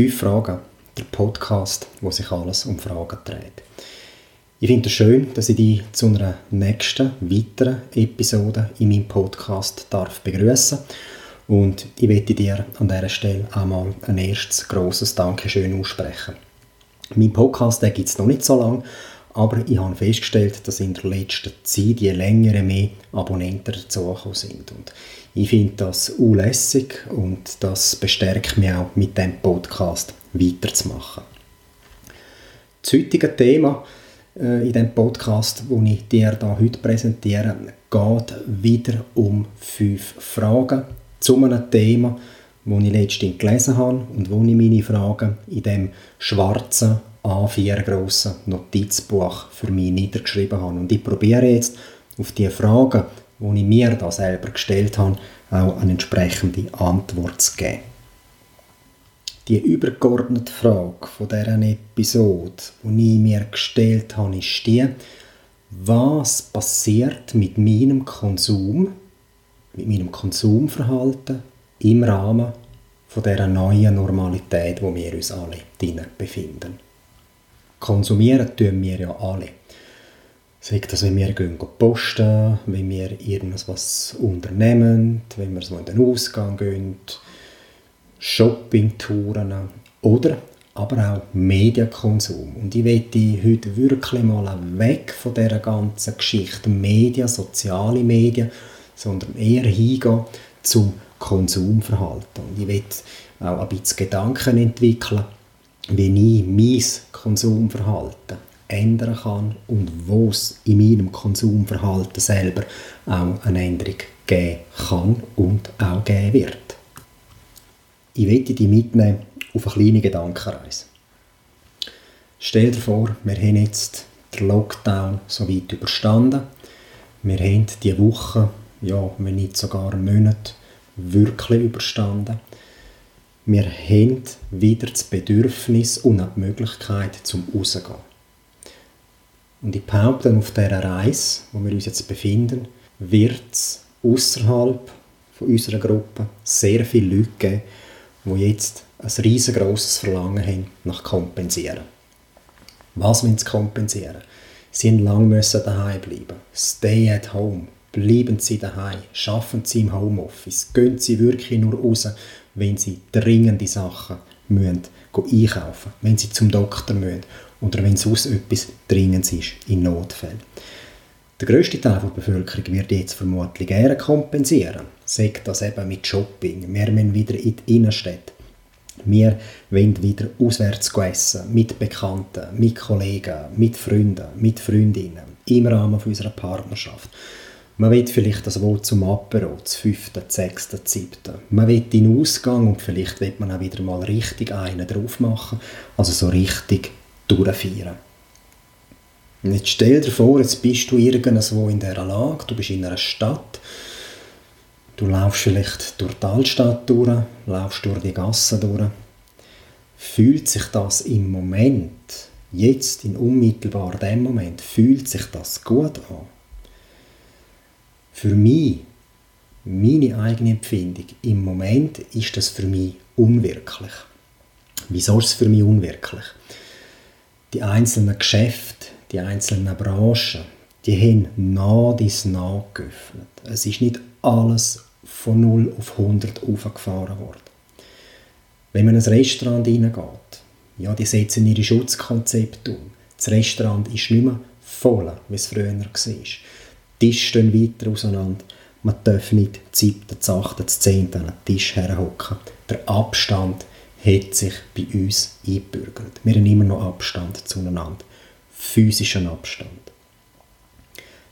Fünf Fragen, der Podcast, wo sich alles um Fragen dreht. Ich finde es schön, dass ich dich zu einer nächsten, weiteren Episode in meinem Podcast darf begrüßen und ich möchte dir an dieser Stelle einmal ein erstes grosses Dankeschön aussprechen. Mein Podcast gibt es noch nicht so lange, aber ich habe festgestellt, dass in der letzten Zeit je länger mehr Abonnenten dazugekommen sind. Und ich finde das unlässig und das bestärkt mich auch, mit dem Podcast weiterzumachen. Das heutige Thema äh, in dem Podcast, wo ich dir da heute präsentiere, geht wieder um fünf Fragen zu einem Thema, das ich letztens gelesen habe und wo ich meine Fragen in dem schwarzen A4 grossen Notizbuch für mich niedergeschrieben habe. Und ich probiere jetzt auf die Fragen, die ich mir da selber gestellt habe, auch eine entsprechende Antwort zu geben. Die übergeordnete Frage von dieser Episode, die ich mir gestellt habe, ist die, was passiert mit meinem Konsum, mit meinem Konsumverhalten im Rahmen von dieser neuen Normalität, wo wir uns alle drinnen befinden. Konsumieren tun wir ja alle. Sei das, wenn wir gehen posten, wenn wir irgendwas unternehmen, wenn wir so in den Ausgang gehen, Shoppingtouren oder aber auch Medienkonsum. Und ich möchte heute wirklich mal weg von dieser ganzen Geschichte Medien, soziale Medien, sondern eher hingehen zum Konsumverhalten. Und ich möchte auch ein bisschen Gedanken entwickeln, wie ich mein Konsumverhalten ändern kann und wo es in meinem Konsumverhalten selber auch eine Änderung geben kann und auch geben wird. Ich möchte dich mitnehmen auf eine kleine Gedankenreise. Stell dir vor, wir haben jetzt den Lockdown so weit überstanden. Wir haben diese Woche, ja, wenn nicht sogar einen Monat, wirklich überstanden. Wir haben wieder das Bedürfnis und auch die Möglichkeit zum Rausgehen. Und ich behaupte, auf dieser Reise, wo wir uns jetzt befinden, wird es außerhalb unserer Gruppe sehr viele Leute geben, die jetzt ein riesengroßes Verlangen haben nach Kompensieren. Was wollen sie kompensieren? Sie mussten lange daheim bleiben. Stay at home. Bleiben Sie daheim. Schaffen Sie im Homeoffice. Gehen Sie wirklich nur raus, wenn Sie dringende Sachen müssen, einkaufen wenn Sie zum Doktor müssen oder wenn sonst etwas Dringendes ist in Notfällen. Der grösste Teil der Bevölkerung wird jetzt vermutlich gerne kompensieren. Sagt das eben mit Shopping. Wir müssen wieder in die Innenstädte. Wir wollen wieder auswärts essen, mit Bekannten, mit Kollegen, mit Freunden, mit Freundinnen, im Rahmen unserer Partnerschaft. Man will vielleicht das Wort zum Apero, das fünfte, das sechste, das siebte. Man will den Ausgang und vielleicht will man auch wieder mal richtig einen drauf machen, also so richtig durchfeiern. Und jetzt stell dir vor, jetzt bist du irgendwo in dieser Lage, du bist in einer Stadt, du laufst vielleicht durch die Altstadt durch, laufst durch die Gassen durch. Fühlt sich das im Moment, jetzt in unmittelbar dem Moment, fühlt sich das gut an? Für mich, meine eigene Empfindung, im Moment ist das für mich unwirklich. Wieso ist es für mich unwirklich? Die einzelnen Geschäfte, die einzelnen Branchen, die haben nah dies nah geöffnet. Es ist nicht alles von 0 auf 100 aufgefahren worden. Wenn man in ein Restaurant hineingeht, ja, die setzen ihre Schutzkonzepte um. Das Restaurant ist nicht mehr voll, wie es früher war. Tische stehen weiter auseinander. Man darf nicht siebten, achten, zehnten an den Tisch herhocken. Der Abstand hat sich bei uns eingebürgert. Wir haben immer noch Abstand zueinander. Physischen Abstand.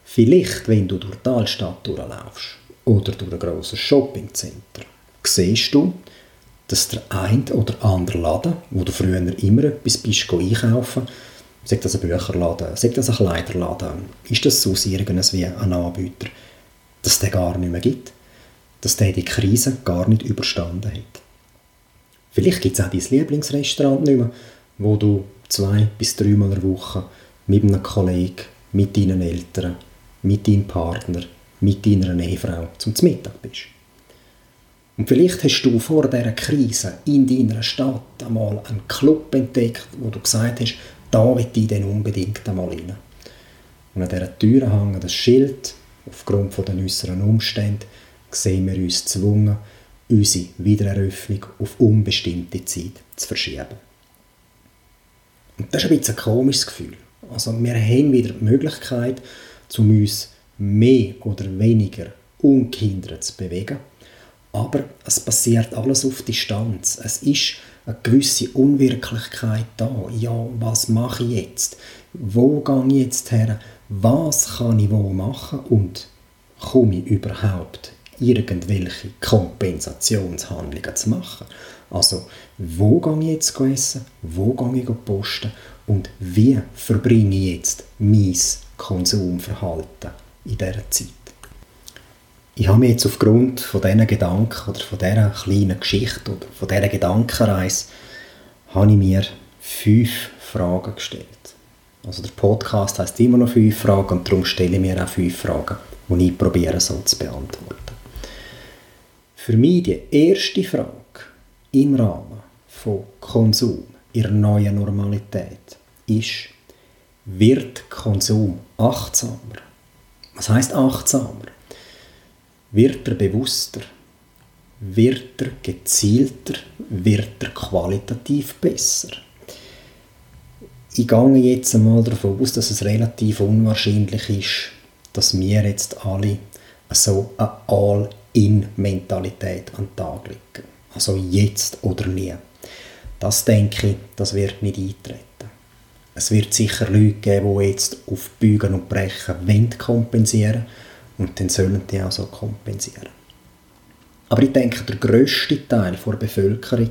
Vielleicht, wenn du durch die Altstadt durchlaufst oder durch ein grosses Shoppingcenter, siehst du, dass der ein oder andere Laden, wo du früher immer etwas bist einkaufen Sagt das ein Bücherladen, sagt das ein Kleiderladen, ist das so irgendwie ein Anbieter, dass den gar nicht mehr gibt, dass der die Krise gar nicht überstanden hat. Vielleicht gibt es auch dein Lieblingsrestaurant nicht mehr, wo du zwei bis dreimal in der Woche mit einem Kollegen, mit deinen Eltern, mit deinem Partner, mit deiner Ehefrau zum Mittag bist. Und vielleicht hast du vor dieser Krise in deiner Stadt einmal einen Club entdeckt, wo du gesagt hast, da will ich dann unbedingt einmal rein. Und an dieser Tür hängt das Schild, aufgrund der äußeren Umstände sehen wir uns gezwungen, unsere Wiedereröffnung auf unbestimmte Zeit zu verschieben. Und das ist ein bisschen ein komisches Gefühl. Also wir haben wieder die Möglichkeit, um uns mehr oder weniger ungehindert zu bewegen. Aber es passiert alles auf Distanz. Es ist eine gewisse Unwirklichkeit da. Ja, was mache ich jetzt? Wo gehe ich jetzt her? Was kann ich wo machen? Und komme ich überhaupt irgendwelche Kompensationshandlungen zu machen? Also, wo gehe ich jetzt essen? Wo gehe ich posten? Und wie verbringe ich jetzt mein Konsumverhalten in dieser Zeit? Ich habe mir jetzt aufgrund von diesen Gedanken oder von dieser kleinen Geschichte oder von dieser Gedankenreise habe ich mir fünf Fragen gestellt. Also der Podcast heißt immer noch fünf Fragen und darum stelle ich mir auch fünf Fragen, die ich probiere so zu beantworten. Für mich die erste Frage im Rahmen von Konsum in der neuen Normalität ist, wird Konsum achtsamer? Was heißt achtsamer? Wird er bewusster? Wird er gezielter? Wird er qualitativ besser? Ich gehe jetzt einmal davon aus, dass es relativ unwahrscheinlich ist, dass wir jetzt alle so eine All-in-Mentalität an den Tag legen. Also jetzt oder nie. Das denke ich, das wird nicht eintreten. Es wird sicher Leute geben, die jetzt auf Bügen und Brechen wollen kompensieren und dann sollen die auch so kompensieren. Aber ich denke, der grösste Teil der Bevölkerung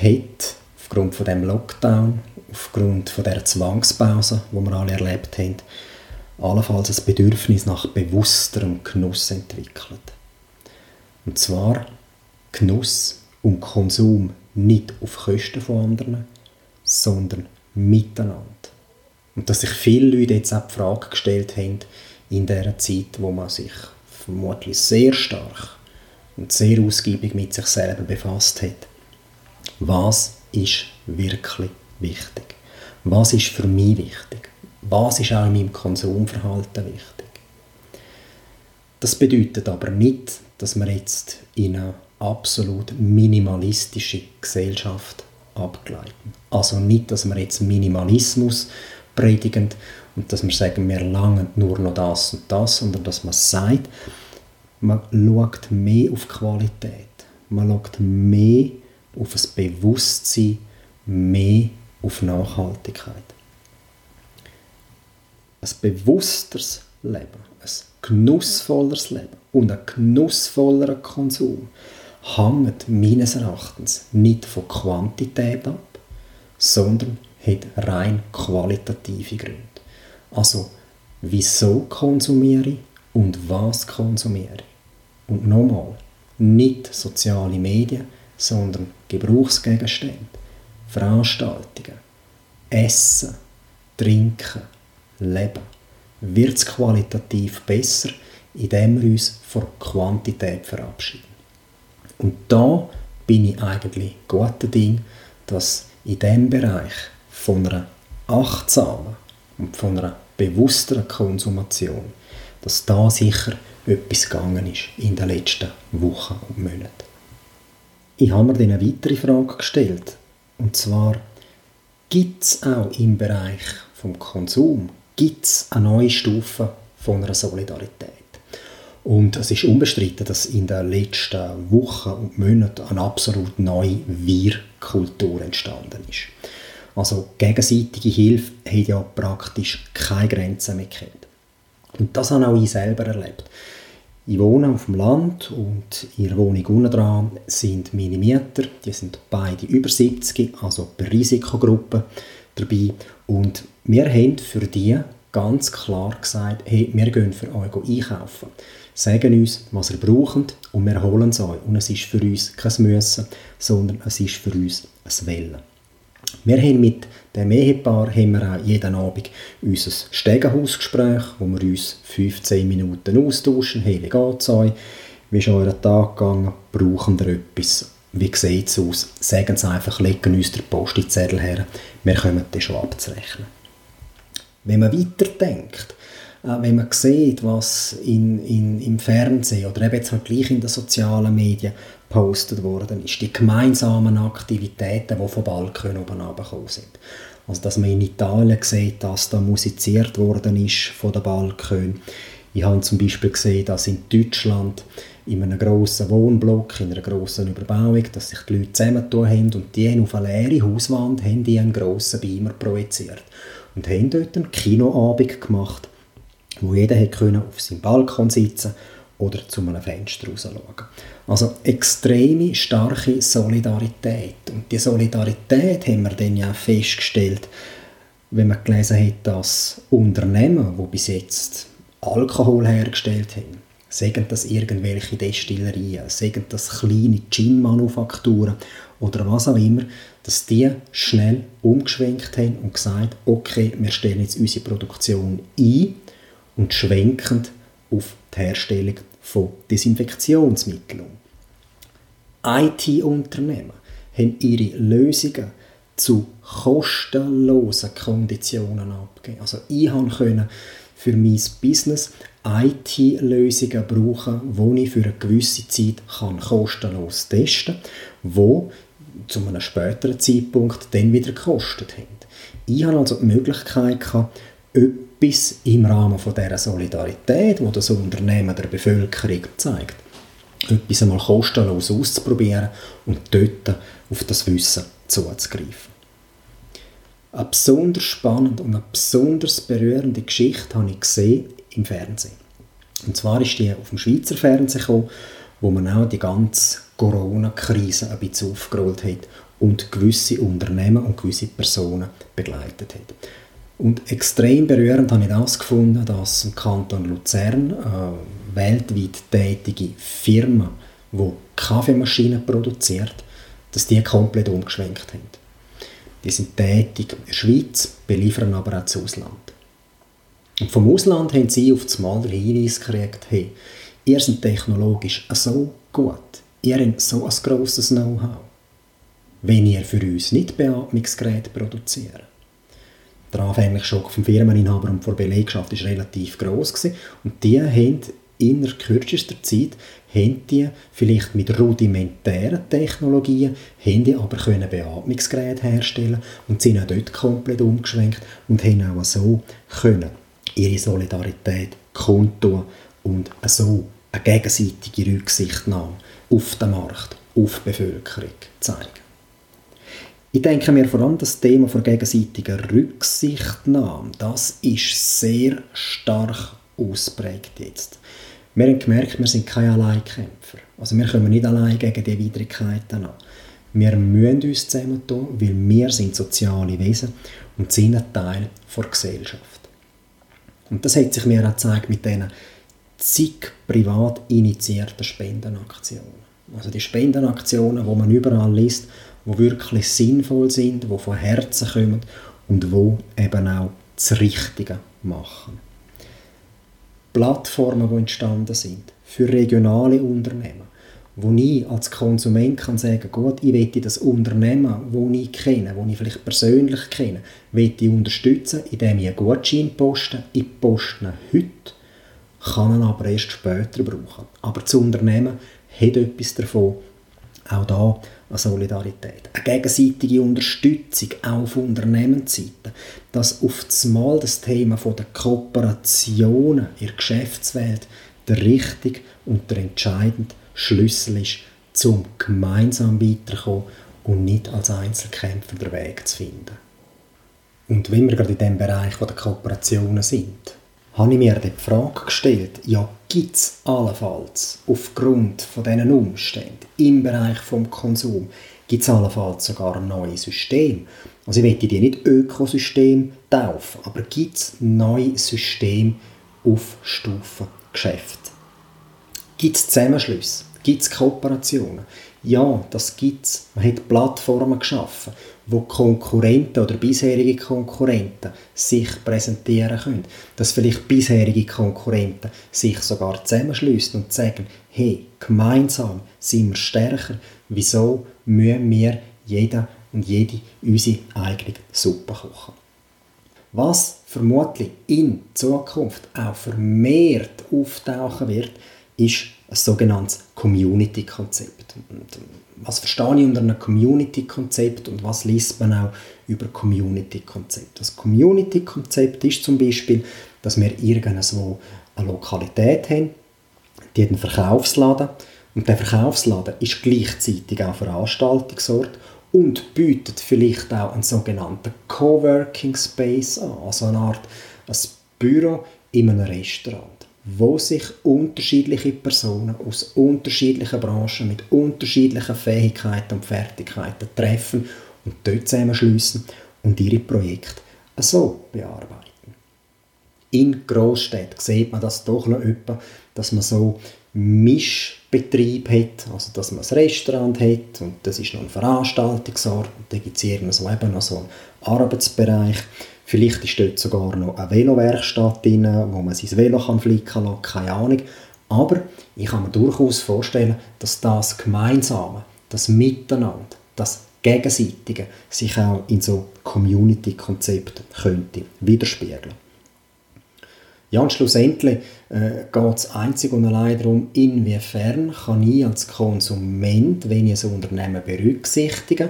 hat aufgrund von dem Lockdown, aufgrund von der Zwangspause, die wir alle erlebt haben, allenfalls ein Bedürfnis nach bewussterem Genuss entwickelt. Und zwar Genuss und Konsum nicht auf Kosten von anderen, sondern miteinander. Und dass sich viele Leute jetzt auch die Frage gestellt haben, in dieser Zeit, wo man sich vermutlich sehr stark und sehr ausgiebig mit sich selber befasst hat. Was ist wirklich wichtig? Was ist für mich wichtig? Was ist auch in meinem Konsumverhalten wichtig? Das bedeutet aber nicht, dass wir jetzt in eine absolut minimalistische Gesellschaft abgleiten. Also nicht, dass wir jetzt Minimalismus predigen und dass wir sagen, wir langen nur noch das und das, sondern dass man sagt, man schaut mehr auf Qualität, man schaut mehr auf das Bewusstsein, mehr auf Nachhaltigkeit. Ein bewussteres Leben, ein genussvolleres Leben und ein genussvollerer Konsum hängt meines Erachtens nicht von Quantität ab, sondern hat rein qualitative Gründe. Also, wieso konsumiere ich und was konsumiere ich? Und nochmal, nicht soziale Medien, sondern Gebrauchsgegenstände, Veranstaltungen, Essen, Trinken, Leben. Wird es qualitativ besser, indem wir uns von Quantität verabschieden. Und da bin ich eigentlich guter Ding, dass in diesem Bereich von einer achtsamen und von einer bewussteren Konsumation, dass da sicher etwas gegangen ist in den letzten Wochen und Monaten. Ich habe mir dann eine weitere Frage gestellt. Und zwar, gibt es auch im Bereich vom Konsum gibt's eine neue Stufe von einer Solidarität? Und es ist unbestritten, dass in den letzten Wochen und Monaten eine absolut neue Wir-Kultur entstanden ist. Also gegenseitige Hilfe hat ja praktisch keine Grenzen mehr kennt. Und das habe auch ich selber erlebt. Ich wohne auf dem Land und in der Wohnung unten dran sind meine Mieter, die sind beide über 70, also bei Risikogruppe dabei. Und wir haben für die ganz klar gesagt, hey, wir gehen für euch einkaufen. Sagen uns, was ihr braucht und wir holen es euch. Und es ist für uns kein Müssen, sondern es ist für uns ein Wellen. Wir haben mit dem Ehepaar haben wir auch jeden Abend unser Stegenhausgespräch, wo wir uns 15 Minuten austauschen. Hey, wie geht's euch? wie ist euer Tag gegangen, brauchen ihr etwas, wie sieht es aus, sagen Sie einfach, legen uns den Postzettel her, wir kommen das schon abzurechnen. Wenn man weiterdenkt, äh, wenn man sieht, was in, in, im Fernsehen oder eben jetzt halt gleich in den sozialen Medien gepostet worden ist, die gemeinsamen Aktivitäten, die vom Balkon oben runtergekommen sind. Also, dass man in Italien sieht, dass da musiziert worden ist von den Balkon. Ich habe zum Beispiel gesehen, dass in Deutschland in einem grossen Wohnblock, in einer grossen Überbauung, dass sich die Leute zusammentun haben und die haben auf eine leere Hauswand haben die einen grossen Beamer projiziert und haben dort einen Kinoabend gemacht, wo jeder konnte auf seinem Balkon sitzen oder zu einem Fenster raus schauen. Also extreme starke Solidarität. Und die Solidarität haben wir dann ja festgestellt, wenn man gelesen hat, dass Unternehmen, die bis jetzt Alkohol hergestellt haben, sagen das irgendwelche Destillerien, sagen das kleine Gin-Manufakturen oder was auch immer, dass die schnell umgeschwenkt haben und gesagt, okay, wir stellen jetzt unsere Produktion ein und schwenken auf die Herstellung von Desinfektionsmitteln um. IT-Unternehmen haben ihre Lösungen zu kostenlosen Konditionen abgegeben. Also ich konnte für mein Business IT-Lösungen brauchen, die ich für eine gewisse Zeit kostenlos testen kann, die zu einem späteren Zeitpunkt dann wieder gekostet haben. Ich hatte also die Möglichkeit, etwas im Rahmen von dieser Solidarität, die das Unternehmen der Bevölkerung zeigt, etwas einmal kostenlos auszuprobieren und dort auf das Wissen zuzugreifen. Eine besonders spannende und eine besonders berührende Geschichte habe ich gesehen im Fernsehen. Und zwar ist die auf dem Schweizer Fernsehen gekommen, wo man auch die ganze Corona-Krise ein bisschen aufgerollt hat und gewisse Unternehmen und gewisse Personen begleitet hat. Und extrem berührend habe ich das gefunden, dass im Kanton Luzern eine weltweit tätige Firma, die Kaffeemaschinen produziert, dass die komplett umgeschwenkt haben. Die sind tätig in der Schweiz, beliefern aber auch das Ausland. Und vom Ausland haben sie auf das Mal den Hinweis gekriegt, hey, ihr seid technologisch so gut, ihr habt so ein grosses Know-how, wenn ihr für uns nicht Beatmungsgeräte produziert der anfängliche Schock vom Firmeninhaber und der Belegschaft ist relativ groß gewesen. und die haben in der kürzester Zeit haben die vielleicht mit rudimentären Technologien haben die aber können Beatmungsgeräte herstellen und sind auch dort komplett umgeschwenkt und haben auch so können ihre Solidarität kundtun und so eine gegenseitige Rücksichtnahme auf den Markt, auf die Bevölkerung zeigen. Ich denke mir vor allem das Thema von gegenseitiger Rücksichtnahme, das ist sehr stark ausprägt jetzt. Wir haben gemerkt, wir sind keine Alleinkämpfer. Also wir kommen nicht allein gegen die Widrigkeiten an. Wir müssen uns zusammentun, weil wir sind soziale Wesen und sind ein Teil der Gesellschaft. Und das hat sich mir auch gezeigt mit diesen zig privat initiierten Spendenaktionen. Also die Spendenaktionen, wo man überall liest, die wirklich sinnvoll sind, die von Herzen kommen und die eben auch das Richtige machen. Plattformen, die entstanden sind für regionale Unternehmen, wo ich als Konsument kann sagen, gut, ich möchte das Unternehmen, das ich kenne, das ich vielleicht persönlich kenne, möchte ich unterstützen, indem ich einen Gutschein poste. Ich poste ihn heute, kann ihn aber erst später brauchen. Aber das Unternehmen hat etwas davon, auch da eine Solidarität, eine gegenseitige Unterstützung auf Unternehmensseite, dass auf das Mal das Thema der Kooperationen in der Geschäftswelt der richtige und der entscheidende Schlüssel ist, zum gemeinsam weiterzukommen und nicht als Einzelkämpfer den Weg zu finden. Und wenn wir gerade in dem Bereich der Kooperationen sind, habe ich mir die Frage gestellt, ja, gibt es allenfalls aufgrund von diesen Umständen im Bereich des Konsums, gibt es allenfalls sogar neue Systeme? Also ich möchte die nicht Ökosystem taufen, aber gibt es neue Systeme auf Stufe Geschäft? Gibt es Zusammenschlüsse? Gibt es Kooperationen? Ja, das gibt es. Man hat Plattformen geschaffen, wo Konkurrenten oder bisherige Konkurrenten sich präsentieren können. Dass vielleicht bisherige Konkurrenten sich sogar zusammenschließen und sagen, hey, gemeinsam sind wir stärker. Wieso müssen wir jeder und jede unsere eigene Suppe kochen? Was vermutlich in Zukunft auch vermehrt auftauchen wird, ist ein sogenanntes Community-Konzept. Was verstehe ich unter einem Community-Konzept und was liest man auch über Community-Konzept? Das Community-Konzept ist zum Beispiel, dass wir irgendwo eine Lokalität haben, die hat einen Verkaufsladen und der Verkaufsladen ist gleichzeitig auch Veranstaltungsort und bietet vielleicht auch einen sogenannten Coworking Space an, also eine Art ein Büro in einem Restaurant wo sich unterschiedliche Personen aus unterschiedlichen Branchen mit unterschiedlichen Fähigkeiten und Fertigkeiten treffen und dort zusammenschliessen und ihre Projekte so bearbeiten. In Großstädten sieht man das doch noch etwa, dass man so Mischbetrieb hat, also dass man ein Restaurant hat und das ist noch ein Veranstaltungsort und dann gibt es eben noch so einen Arbeitsbereich Vielleicht ist dort sogar noch eine Velowerkstatt drin, wo man sein Velo kann flicken kann, keine Ahnung. Aber ich kann mir durchaus vorstellen, dass das Gemeinsame, das Miteinander, das Gegenseitige sich auch in so Community-Konzepten könnte widerspiegeln. Ja, und schlussendlich äh, geht es einzig und allein darum, inwiefern kann ich als Konsument, wenn ich ein Unternehmen berücksichtige,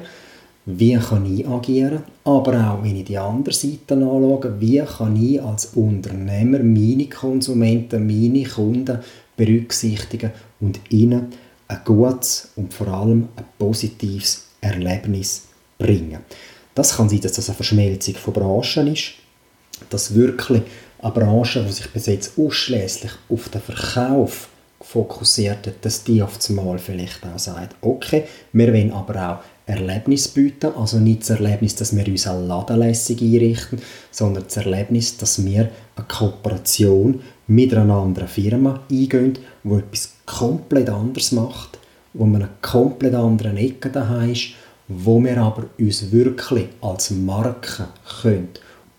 wie kann ich agieren, aber auch, wenn ich die andere Seite anschaue, wie kann ich als Unternehmer meine Konsumenten, meine Kunden berücksichtigen und ihnen ein gutes und vor allem ein positives Erlebnis bringen. Das kann sein, dass das eine Verschmelzung von Branchen ist, dass wirklich eine Branche, die sich bis jetzt ausschließlich auf den Verkauf fokussiert hat, dass die auf einmal vielleicht auch sagt, okay, wir wollen aber auch Erlebnis bieten. Also nicht das Erlebnis, dass wir uns eine Ladenlässig einrichten, sondern das Erlebnis, dass wir eine Kooperation mit einer anderen Firma eingehen, die etwas komplett anderes macht, wo man eine komplett andere Ecke daheim ist, wo wir aber uns wirklich als Marke können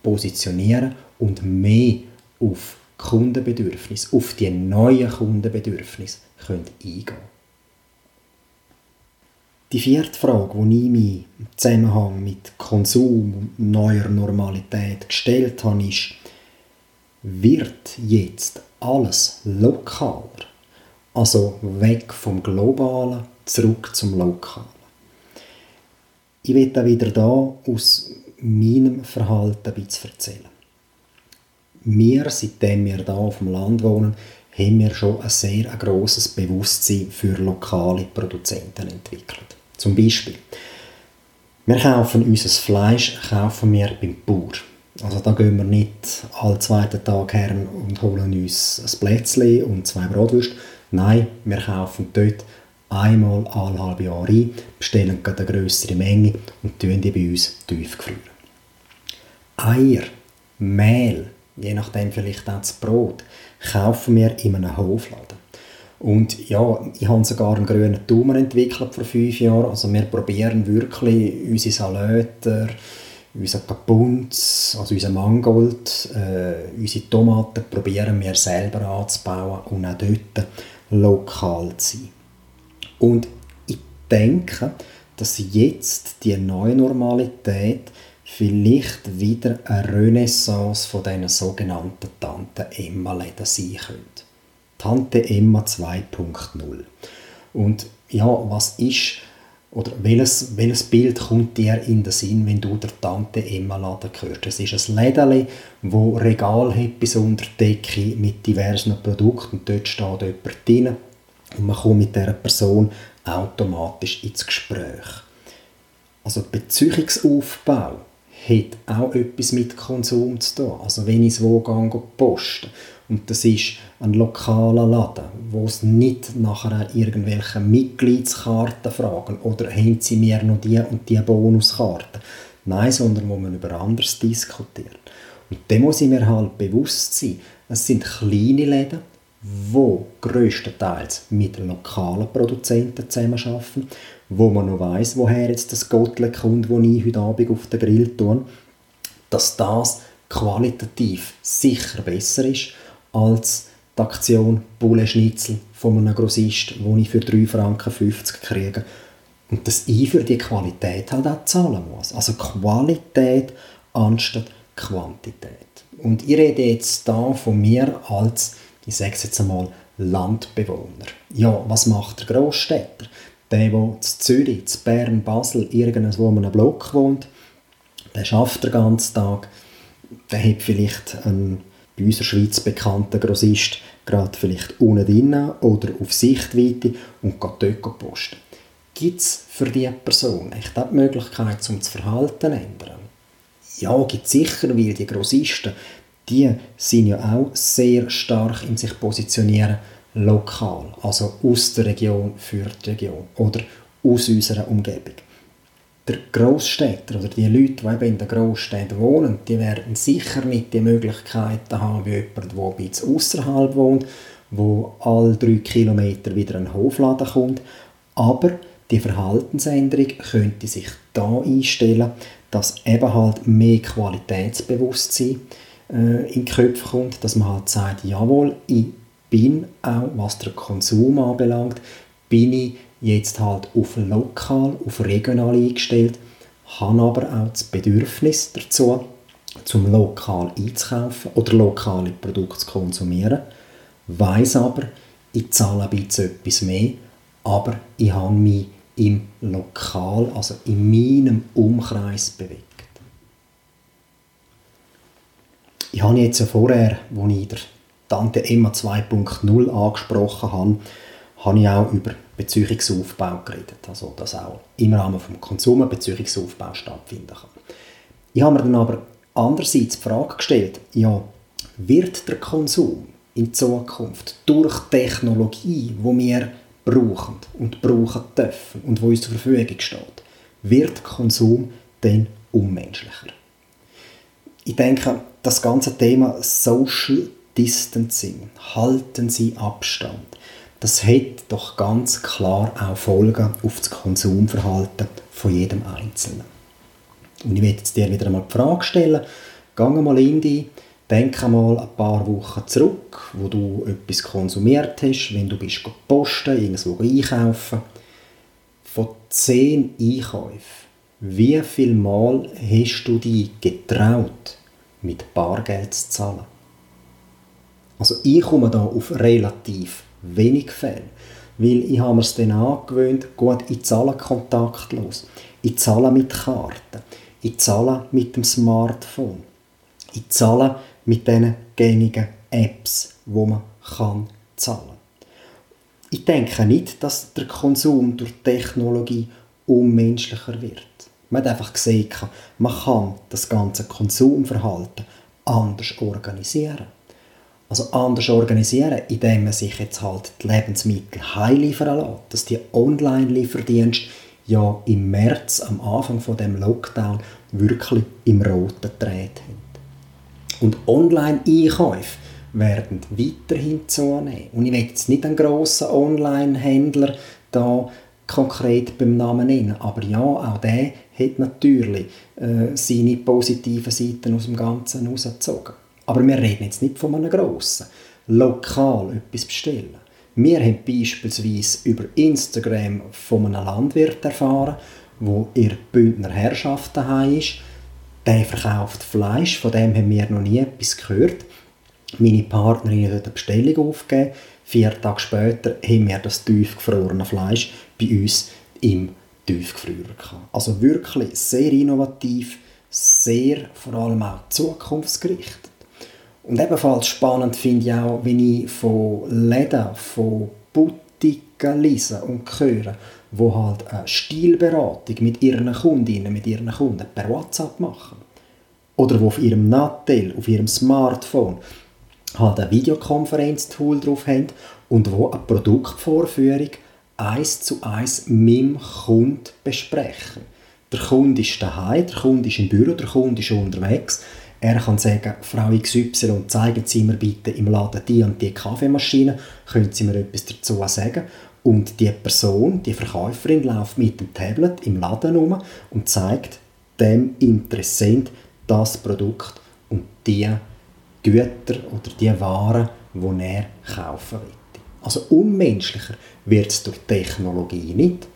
positionieren und mehr auf Kundenbedürfnis, auf die neuen Kundenbedürfnisse können eingehen die vierte Frage, die ich mir im Zusammenhang mit Konsum und neuer Normalität gestellt habe, ist, wird jetzt alles lokaler? Also weg vom Globalen, zurück zum Lokalen. Ich will da wieder da aus meinem Verhalten bisschen erzählen. Wir, seitdem wir hier auf dem Land wohnen, haben wir schon ein sehr grosses Bewusstsein für lokale Produzenten entwickelt. Zum Beispiel, wir kaufen unser Fleisch kaufen wir beim Bauer. Also da gehen wir nicht alle zweiten Tag her und holen uns ein Plätzchen und zwei Bratwürste. Nein, wir kaufen dort einmal alle halbe Jahre ein, bestellen eine größere Menge und tun die bei uns tiefgefrieren. Eier, Mehl, je nachdem vielleicht auch das Brot, kaufen wir in einem Hofladen. Und ja, ich habe sogar einen grünen Daumen entwickelt vor fünf Jahren. Also wir probieren wirklich unsere Salate, unsere Kapunz, also unser Mangold, äh, unsere Tomaten probieren wir selber anzubauen und auch dort lokal zu sein. Und ich denke, dass jetzt die neue Normalität vielleicht wieder eine Renaissance von diesen sogenannten Tante-Emma-Läden sein könnte. Tante Emma 2.0. Und ja, was ist oder welches, welches Bild kommt dir in den Sinn, wenn du der Tante Emma Laden hörst? Es ist ein Lädeli, wo Regal hat bis unter Decke mit diversen Produkten und dort steht jemand drin und man kommt mit dieser Person automatisch ins Gespräch. Also Beziehungsaufbau hat auch etwas mit Konsum zu tun. Also wenn ich es wo gehe, posten und das ist ein lokaler Laden, wo es nicht nachher irgendwelche Mitgliedskarten fragen oder haben sie mir noch die und die Bonuskarten. Nein, sondern wo man über anderes diskutiert. Und dem muss ich mir halt bewusst sein. Es sind kleine Läden, wo größtenteils mit lokalen Produzenten zusammenarbeiten, wo man noch weiß, woher jetzt das Gottle kommt, das ich heute Abend auf den Grill tue, dass das qualitativ sicher besser ist als die Aktion Bullenschnitzel von einem Grossist, wo ich für 3,50 Franken kriege. Und dass ich für die Qualität halt auch zahlen muss. Also Qualität anstatt Quantität. Und ich rede jetzt da von mir als, ich sage es jetzt einmal, Landbewohner. Ja, was macht der Großstädter? Der, der in Zürich, in Bern, Basel, irgendwo in einem Block wohnt, der schafft den ganzen Tag, der hat vielleicht einen bei unserer Schweiz bekannten Grossist gerade vielleicht unten drin oder auf Sichtweite und geht dort posten. Gibt es für diese Person echt die Möglichkeit, um das Verhalten zu ändern? Ja, gibt es sicher, weil die Grossisten, die sind ja auch sehr stark in sich positionieren, lokal, also aus der Region für die Region oder aus unserer Umgebung. Der Großstädter oder die Leute, die eben in den Großstädten wohnen, die werden sicher nicht die Möglichkeiten haben wie jemand, der ein bisschen außerhalb wohnt, wo alle drei Kilometer wieder ein Hofladen kommt. Aber die Verhaltensänderung könnte sich da einstellen, dass eben halt mehr Qualitätsbewusstsein äh, in die Köpfe kommt, dass man halt sagt, jawohl, ich bin auch, was der Konsum anbelangt, bin ich jetzt halt auf lokal, auf regional eingestellt, habe aber auch das Bedürfnis dazu, zum lokal einzukaufen oder lokale Produkte zu konsumieren, weiß aber, ich zahle ein bisschen etwas mehr, aber ich habe mich im Lokal, also in meinem Umkreis bewegt. Ich habe jetzt ja vorher, als ich der Tante Emma 2.0 angesprochen habe, habe ich auch über Beziehungsaufbau geredet. Also, dass auch im Rahmen des Konsums ein Beziehungsaufbau stattfinden kann. Ich habe mir dann aber andererseits die Frage gestellt, ja, wird der Konsum in Zukunft durch Technologie, wo wir brauchen und brauchen dürfen und wo uns zur Verfügung steht, wird Konsum dann unmenschlicher? Ich denke, das ganze Thema Social Distancing, halten Sie Abstand, das hat doch ganz klar auch Folgen auf das Konsumverhalten von jedem Einzelnen. Und ich werde jetzt dir wieder einmal die Frage stellen, geh mal in dich, denke mal ein paar Wochen zurück, wo du etwas konsumiert hast, wenn du bist posten, irgendwo einkaufen. Von zehn Einkäufen, wie viel Mal hast du dich getraut, mit Bargeld zu zahlen? Also ich komme da auf relativ wenig Fälle. Weil ich habe mir es dann angewöhnt, gut, ich zahle kontaktlos. Ich zahle mit Karten. Ich zahle mit dem Smartphone. Ich zahle mit diesen gängigen Apps, wo man kann zahlen Ich denke nicht, dass der Konsum durch Technologie unmenschlicher wird. Man hat einfach gesehen, man kann das ganze Konsumverhalten anders organisieren. Also anders organisieren, indem man sich jetzt halt die Lebensmittel heimliefern lässt. Dass die Online-Lieferdienste ja im März, am Anfang von dem Lockdown, wirklich im roten Dreht haben. Und Online-Einkäufe werden weiterhin zunehmen. Und ich will jetzt nicht einen grossen Online-Händler da konkret beim Namen nennen, aber ja, auch der hat natürlich äh, seine positiven Seiten aus dem Ganzen herausgezogen. Aber wir reden jetzt nicht von einem grossen. Lokal etwas bestellen. Wir haben beispielsweise über Instagram von einem Landwirt erfahren, wo ihr Bündner Herrschaft daheim ist. Der verkauft Fleisch, von dem haben wir noch nie etwas gehört. Meine Partnerin hat eine Bestellung aufgegeben. Vier Tage später haben wir das tiefgefrorene Fleisch bei uns im Tiefgefrierer gehabt. Also wirklich sehr innovativ, sehr vor allem auch zukunftsgerichtet. Und ebenfalls spannend finde ich auch, wenn ich von Läden, von Boutiquen lese und höre, wo halt eine Stilberatung mit ihren Kundinnen, mit ihren Kunden per WhatsApp machen. Oder wo auf ihrem Nattel, auf ihrem Smartphone halt ein Videokonferenztool drauf haben und wo eine Produktvorführung eins zu eins mit dem Kunden besprechen. Der Kunde ist daheim, der Kunde ist im Büro, der Kunde ist unterwegs Er kann sagen, Frau XY, zeigen Sie mir bitte im Laden die und die Kaffeemaschine, können Sie mir etwas dazu sagen? Und die Person, die Verkäuferin, läuft mit dem Tablet im Laden um und zeigt dem Interessent das Produkt und die Güter oder die Waren, die er kaufen will. Also unmenschlicher wird es durch Technologie nicht.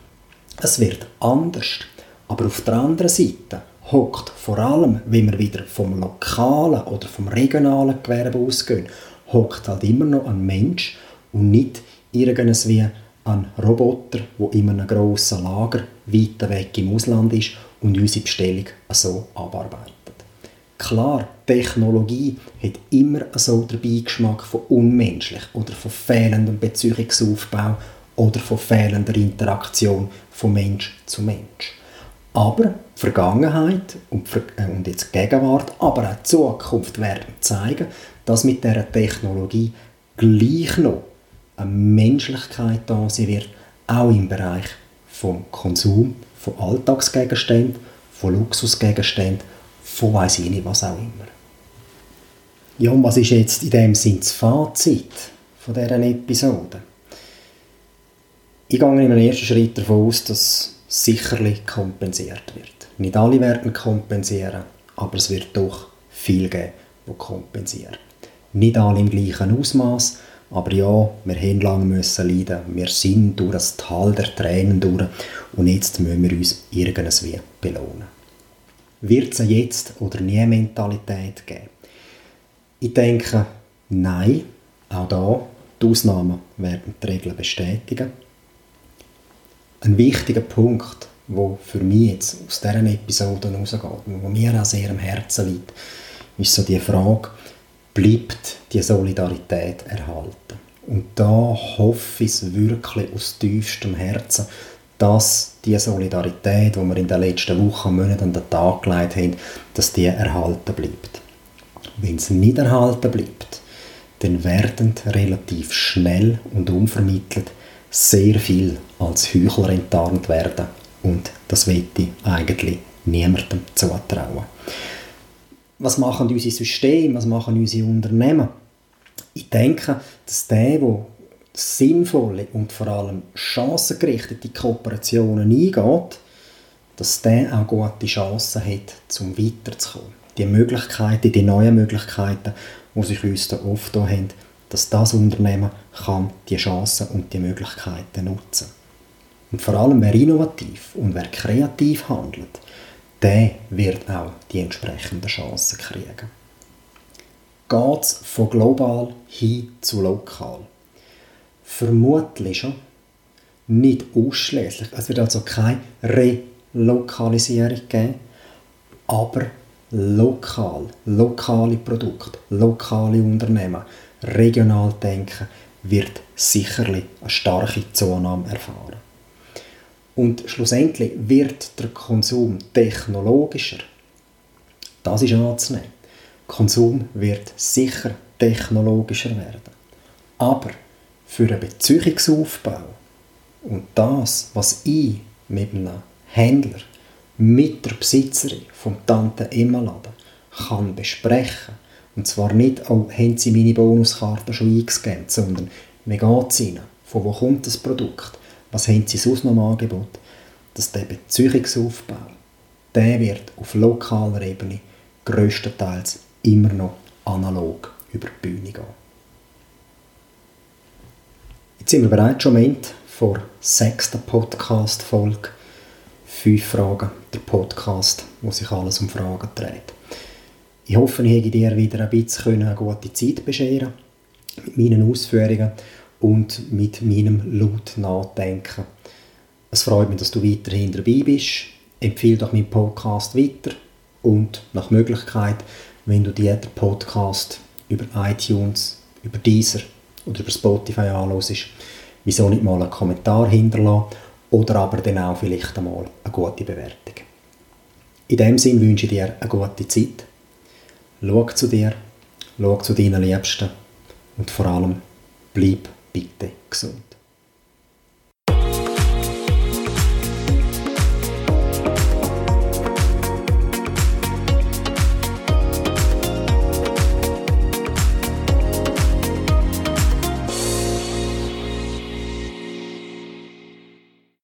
Es wird anders. Aber auf der anderen Seite hockt vor allem, wenn wir wieder vom lokalen oder vom regionalen Gewerbe ausgehen, hockt halt immer noch ein Mensch und nicht irgendwie ein Roboter, wo in einem grossen Lager weiter weg im Ausland ist und unsere Bestellung so abarbeitet. Klar, Technologie hat immer so den Beigeschmack von unmenschlich oder von fehlendem Beziehungsaufbau oder von fehlender Interaktion von Mensch zu Mensch. Aber die Vergangenheit und, äh, und jetzt die Gegenwart, aber auch die Zukunft werden zeigen, dass mit dieser Technologie gleich noch eine Menschlichkeit da sein wird, auch im Bereich vom Konsum, von Alltagsgegenständen, von Luxusgegenständen von weiss ich nicht, was auch immer. Ja, und was ist jetzt in dem Sinn das Fazit von dieser Episode? Ich gehe in einem ersten Schritt davon aus, dass sicherlich kompensiert wird. Nicht alle werden kompensieren, aber es wird doch viel geben, die kompensieren. Nicht alle im gleichen Ausmaß, aber ja, wir haben lange müssen leiden. Wir sind durch das Tal der Tränen durch und jetzt müssen wir uns irgendwie belohnen wird es jetzt oder nie Mentalität geben? Ich denke, nein, auch da, die Ausnahmen werden die Regeln bestätigen. Ein wichtiger Punkt, wo für mich jetzt aus dieser Episode herausgeht, wo mir auch sehr am Herzen liegt, ist so die Frage, bleibt die Solidarität erhalten? Und da hoffe ich wirklich aus tiefstem Herzen, dass die Solidarität, die wir in den letzten Wochen und Monaten an den Tag gelegt haben, dass die erhalten bleibt. Wenn es nicht erhalten bleibt, dann werden relativ schnell und unvermittelt sehr viel als Heuchler enttarnt werden und das ich eigentlich niemandem zutrauen. Was machen unsere Systeme, was machen unsere Unternehmen? Ich denke, dass der, der sinnvolle und vor allem chancengerichtete Kooperationen eingeht, dass der auch gute Chancen hat, zum weiterzukommen. Die Möglichkeiten, die neuen Möglichkeiten, die sich uns da oft haben, dass das Unternehmen kann die Chancen und die Möglichkeiten nutzen. Und vor allem wer innovativ und wer kreativ handelt, der wird auch die entsprechenden Chancen kriegen. Geht es von global hin zu lokal? vermutlich schon nicht ausschließlich. Es wird also keine Relokalisierung geben, aber lokal, lokale Produkte, lokale Unternehmen, regional denken, wird sicherlich eine starke Zunahme erfahren. Und schlussendlich wird der Konsum technologischer. Das ist anzunehmen. Konsum wird sicher technologischer werden. Aber für einen Beziehungsaufbau und das, was ich mit einem Händler, mit der Besitzerin vom Tante Emma Laden kann besprechen und zwar nicht, oh, haben Sie meine Bonuskarte schon eingescannt, sondern wie geht es Ihnen? Von wo kommt das Produkt? Was haben Sie sonst noch im Angebot? Dass der Beziehungsaufbau, der wird auf lokaler Ebene größtenteils immer noch analog über die Bühne gehen. Jetzt sind wir bereits schon am Ende der sechsten Podcast-Folge. Fünf Fragen, der Podcast, wo sich alles um Fragen dreht. Ich hoffe, ich habe dir wieder ein bisschen eine gute Zeit bescheren mit meinen Ausführungen und mit meinem laut Nachdenken. Es freut mich, dass du weiterhin dabei bist. Empfehle doch meinen Podcast weiter und nach Möglichkeit, wenn du dir den Podcast über iTunes, über Deezer oder über Spotify anhörst, wieso nicht mal einen Kommentar hinterlassen oder aber dann auch vielleicht einmal eine gute Bewertung. In dem Sinn wünsche ich dir eine gute Zeit. Schau zu dir, schau zu deinen Liebsten und vor allem bleib bitte gesund.